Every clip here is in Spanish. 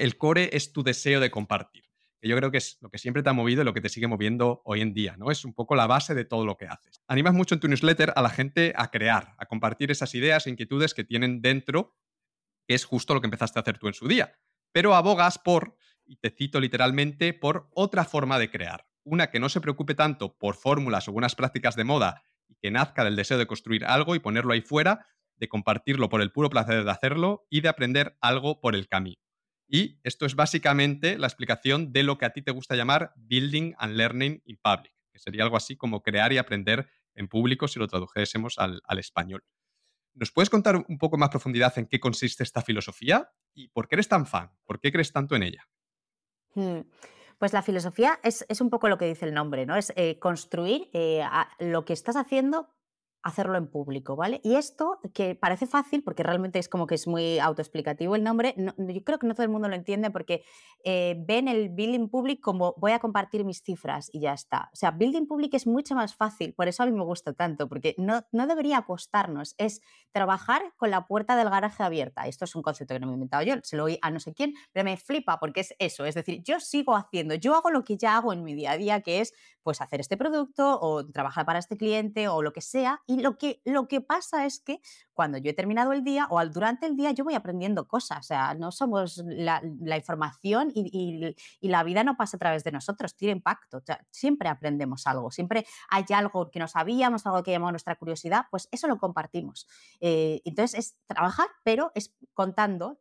el core es tu deseo de compartir, que yo creo que es lo que siempre te ha movido y lo que te sigue moviendo hoy en día, ¿no? Es un poco la base de todo lo que haces. Animas mucho en tu newsletter a la gente a crear, a compartir esas ideas e inquietudes que tienen dentro, que es justo lo que empezaste a hacer tú en su día. Pero abogas por, y te cito literalmente, por otra forma de crear. Una que no se preocupe tanto por fórmulas o buenas prácticas de moda y que nazca del deseo de construir algo y ponerlo ahí fuera, de compartirlo por el puro placer de hacerlo y de aprender algo por el camino. Y esto es básicamente la explicación de lo que a ti te gusta llamar Building and Learning in Public, que sería algo así como crear y aprender en público si lo tradujésemos al, español. ¿Nos puedes contar un poco más profundidad en qué consiste esta filosofía y por qué eres tan fan? ¿Por qué crees tanto en ella? Hmm. Pues la filosofía es, un poco lo que dice el nombre, ¿no? Es eh, construir eh, lo que estás haciendo hacerlo en público, ¿vale? Y esto, que parece fácil, porque realmente es como que es muy autoexplicativo el nombre, yo creo que no todo el mundo lo entiende porque eh, ven el building public como voy a compartir mis cifras y ya está. O sea, building public es mucho más fácil, por eso a mí me gusta tanto, porque no, no debería costarnos, es trabajar con la puerta del garaje abierta. Esto es un concepto que no me he inventado yo, se lo oí a no sé quién, pero me flipa porque es eso, es decir, yo sigo haciendo, yo hago lo que ya hago en mi día a día, que es pues hacer este producto o trabajar para este cliente o lo que sea. Y lo que, lo que pasa es que cuando yo he terminado el día o durante el día yo voy aprendiendo cosas. O sea, no somos la, información y, la vida no pasa a través de nosotros, tiene impacto. siempre aprendemos algo, siempre hay algo que no sabíamos, algo que llamó nuestra curiosidad, pues eso lo compartimos. Eh, entonces es trabajar, pero es contando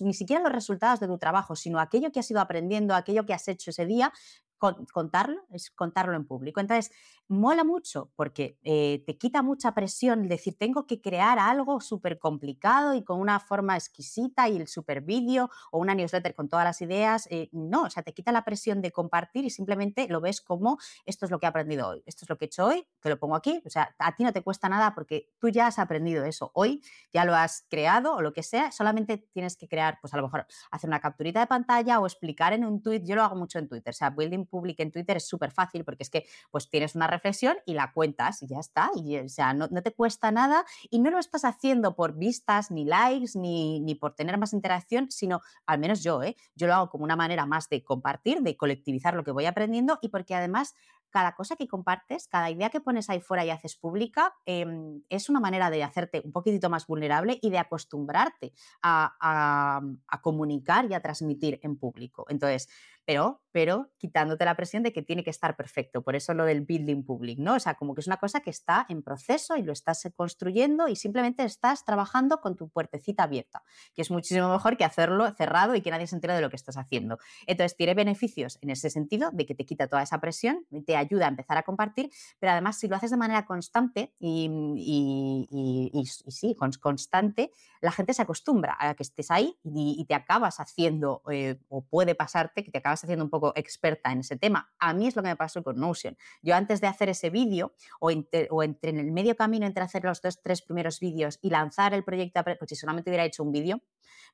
ni siquiera los resultados de tu trabajo, sino aquello que has ido aprendiendo, aquello que has hecho ese día, contarlo, es contarlo en público. Entonces, mola mucho porque eh, te quita mucha presión decir, tengo que crear algo súper complicado y con una forma exquisita y el super vídeo o una newsletter con todas las ideas. Eh, no, o sea, te quita la presión de compartir y simplemente lo ves como esto es lo que he aprendido hoy, esto es lo que he hecho hoy, te lo pongo aquí. O sea, a ti no te cuesta nada porque tú ya has aprendido eso. Hoy ya lo has creado o lo que sea, solamente tienes que crear, pues a lo mejor hacer una capturita de pantalla o explicar en un tweet. Yo lo hago mucho en Twitter, o sea, building public en Twitter es súper fácil porque es que pues tienes una reflexión y la cuentas y ya está. Y, o sea, no, te cuesta nada y no lo estás haciendo por vistas, ni likes, ni, ni por tener más interacción, sino, al menos yo, ¿eh? yo lo hago como una manera más de compartir, de colectivizar lo que voy aprendiendo y porque además cada cosa que compartes, cada idea que pones ahí fuera y haces pública, em, es una manera de hacerte un poquitito más vulnerable y de acostumbrarte a, a comunicar y a transmitir en público. Entonces, pero, pero quitándote la presión de que tiene que estar perfecto. Por eso lo del building public, ¿no? O sea, como que es una cosa que está en proceso y lo estás construyendo y simplemente estás trabajando con tu puertecita abierta, que es muchísimo mejor que hacerlo cerrado y que nadie se entere de lo que estás haciendo. Entonces, tiene beneficios en ese sentido de que te quita toda esa presión, te ayuda a empezar a compartir, pero además si lo haces de manera constante y, y, sí, constante, la gente se acostumbra a que estés ahí y, te acabas haciendo, eh, o puede pasarte que te acabas haciendo un poco experta en ese tema. A mí es lo que me pasó con Notion. Yo antes de hacer ese vídeo o, o entre en el medio camino entre hacer los dos, tres primeros vídeos y lanzar el proyecto, pues si solamente hubiera hecho un vídeo,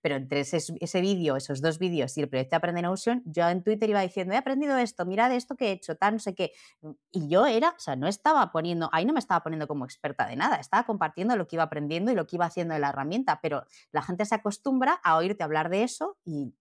pero entre ese, ese vídeo, esos dos vídeos y el proyecto Aprende Notion, yo en Twitter iba diciendo, he aprendido esto, mirad esto que he hecho, tal, no sé qué. Y yo era, o sea, no estaba poniendo, ahí no me estaba poniendo como experta de nada, estaba compartiendo lo que iba aprendiendo y lo que iba haciendo de la herramienta, pero la gente se acostumbra a oírte hablar de eso y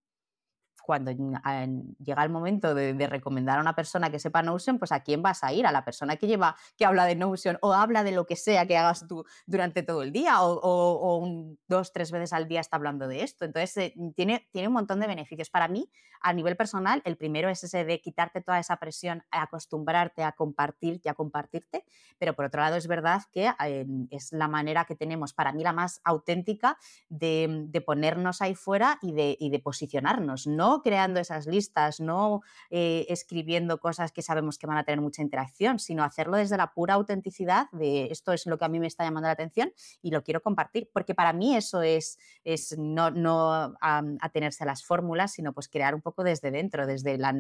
cuando llega el momento de, recomendar a una persona que sepa Notion, pues a quién vas a ir, a la persona que lleva, que habla de Notion o habla de lo que sea que hagas tú durante todo el día o, dos, tres veces al día está hablando de esto. Entonces, eh, tiene, tiene un montón de beneficios. Para mí, a nivel personal, el primero es ese de quitarte toda esa presión, acostumbrarte a compartir y a compartirte, pero por otro lado es verdad que eh, es la manera que tenemos, para mí la más auténtica, de, ponernos ahí fuera y de, y de posicionarnos, no creando esas listas, no eh, escribiendo cosas que sabemos que van a tener mucha interacción, sino hacerlo desde la pura autenticidad de esto es lo que a mí me está llamando la atención y lo quiero compartir, porque para mí eso es, es no, no atenerse a las fórmulas, sino pues crear un poco desde dentro, desde, la,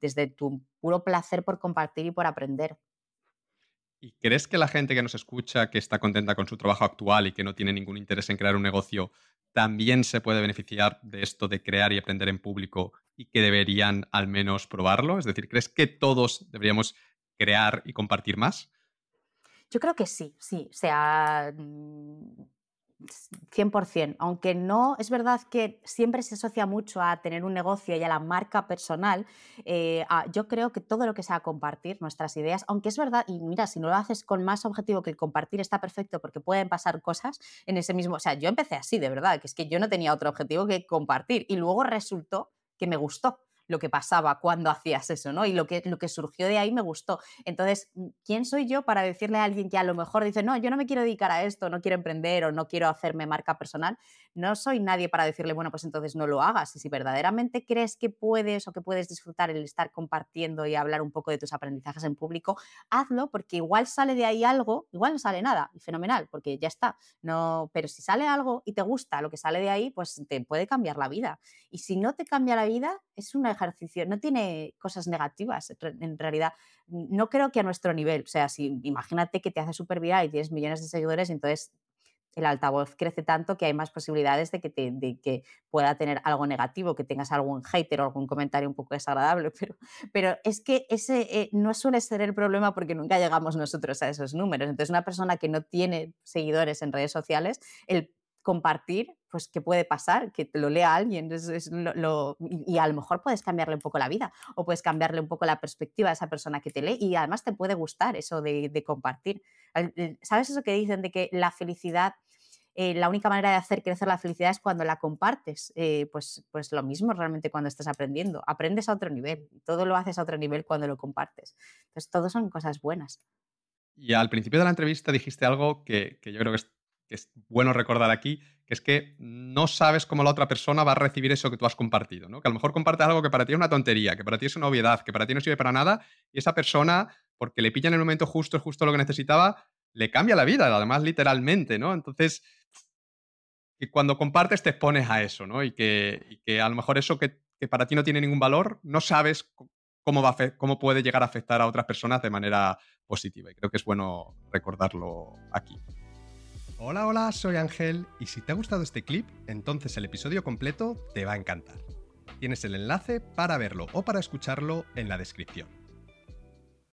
desde tu puro placer por compartir y por aprender. ¿Y crees que la gente que nos escucha, que está contenta con su trabajo actual y que no tiene ningún interés en crear un negocio, también se puede beneficiar de esto de crear y aprender en público y que deberían al menos probarlo? Es decir, ¿crees que todos deberíamos crear y compartir más? Yo creo que sí, sí. O sea, mm, 100%. Aunque no, es verdad que siempre se asocia mucho a tener un negocio y a la marca personal, eh, yo creo que todo lo que sea compartir nuestras ideas, aunque es verdad, y mira, si no lo haces con más objetivo que el compartir está perfecto porque pueden pasar cosas en ese mismo, o sea, yo empecé así, de verdad, que es que yo no tenía otro objetivo que compartir y luego resultó que me gustó lo que pasaba cuando hacías eso, ¿no? Y lo que, lo que surgió de ahí me gustó. Entonces, mm, ¿quién soy yo para decirle a alguien que a lo mejor dice, no, yo no me quiero dedicar a esto, no quiero emprender o no quiero hacerme marca personal? No soy nadie para decirle, bueno, pues entonces no lo hagas. Y si verdaderamente crees que puedes o que puedes disfrutar el estar compartiendo y hablar un poco de tus aprendizajes en público, hazlo porque igual sale de ahí algo, igual no sale nada, y fenomenal, porque ya está. No, pero si sale algo y te gusta lo que sale de ahí, pues te puede cambiar la vida. Y si no te cambia la vida, es una ejercicio, no tiene cosas negativas en realidad. No creo que a nuestro nivel, o sea, si imagínate que te hace súper viral y tienes millones de seguidores, entonces el altavoz crece tanto que hay más posibilidades de que, de que pueda tener algo negativo, que tengas algún hater o algún comentario un poco desagradable, pero, pero es que ese eh, no suele ser el problema porque nunca llegamos nosotros a esos números. Entonces, una persona que no tiene seguidores en redes sociales, el compartir, pues qué puede pasar, que te lo lea alguien y a lo mejor puedes cambiarle un poco la vida o puedes cambiarle un poco la perspectiva a esa persona que te lee y además te puede gustar eso de, compartir. ¿Sabes eso que dicen de que la felicidad, eh, la única manera de hacer crecer la felicidad es cuando la compartes? Eh, pues, pues lo mismo realmente cuando estás aprendiendo. Aprendes a otro nivel, todo lo haces a otro nivel cuando lo compartes. Entonces, todo son cosas buenas. Y al principio de la entrevista dijiste algo que, que yo creo que es que es bueno recordar aquí, que es que no sabes cómo la otra persona va a recibir eso que tú has compartido, ¿no? Que a lo mejor compartes algo que para ti es una tontería, que para ti es una obviedad, que para ti no sirve para nada, y esa persona, porque le pilla en el momento justo, es justo lo que necesitaba, le cambia la vida, además literalmente, ¿no? Entonces, que cuando compartes te expones a eso, ¿no? Y que, a lo mejor eso que, para ti no tiene ningún valor, no sabes cómo, va cómo puede llegar a afectar a otras personas de manera positiva. Y creo que es bueno recordarlo aquí. Hola, hola, soy Ángel y si te ha gustado este clip, entonces el episodio completo te va a encantar. Tienes el enlace para verlo o para escucharlo en la descripción.